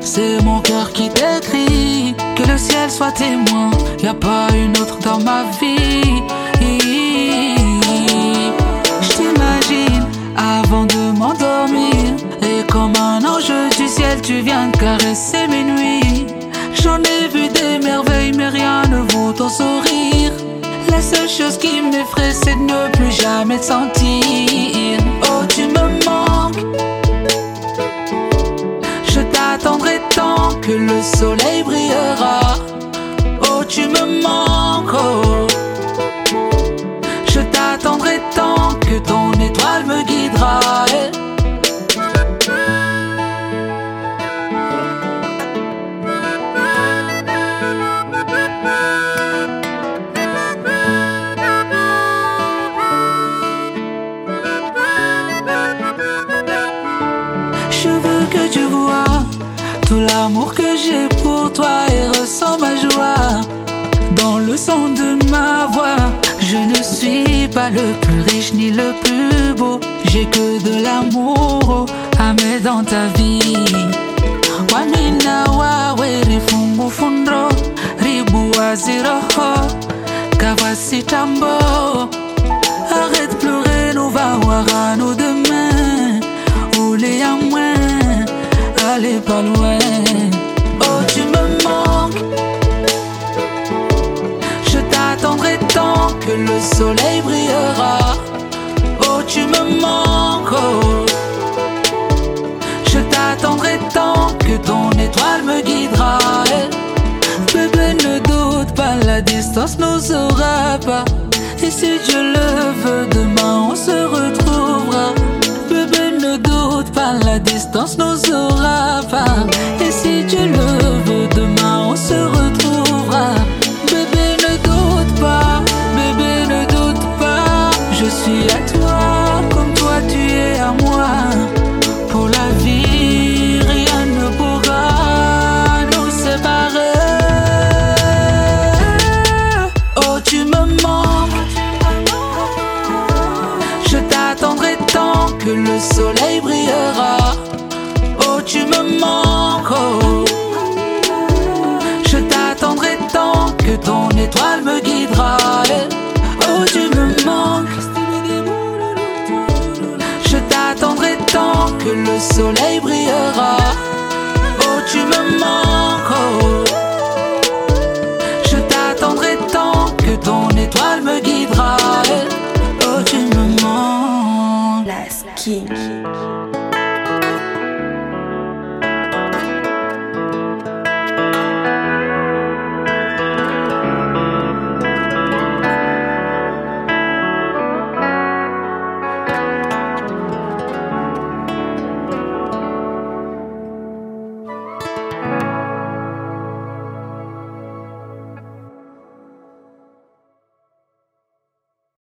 c'est mon cœur qui t'écrit. Que le ciel soit témoin, y a pas une autre dans ma vie. Je t'imagine avant de m'endormir. Et comme un ange du ciel, tu viens caresser mes nuits. J'en ai vu des merveilles, mais rien ne vaut ton sourire. La seule chose qui m'effraie, c'est de ne plus jamais te sentir. Oh, tu me manques. Que le soleil brillera. Oh, tu me manques. Oh. Je t'attendrai tant que ton étoile me guidera. Je veux que tu vois tout l'amour que j'ai pour toi et ressens ma joie dans le son de ma voix. Je ne suis pas le plus riche ni le plus beau, j'ai que de l'amour à mettre dans ta vie. Distance nous aura pas. Et si Dieu le veut, demain on se retrouvera. La distance nous aura pas. Et si Dieu le veut, demain on se retrouvera. Bébé, ne doute pas, bébé, ne doute pas. Je suis à toi, comme toi tu es à moi. Pour la vie, rien ne pourra nous séparer. Oh, tu me manques. Je t'attendrai tant que le soleil brillera. étoile me guidera. Oh, tu me manques. Je t'attendrai tant que le soleil brillera. Oh, tu me manques. Oh. Je t'attendrai tant que ton étoile me guidera. Oh, tu me manques. La skin.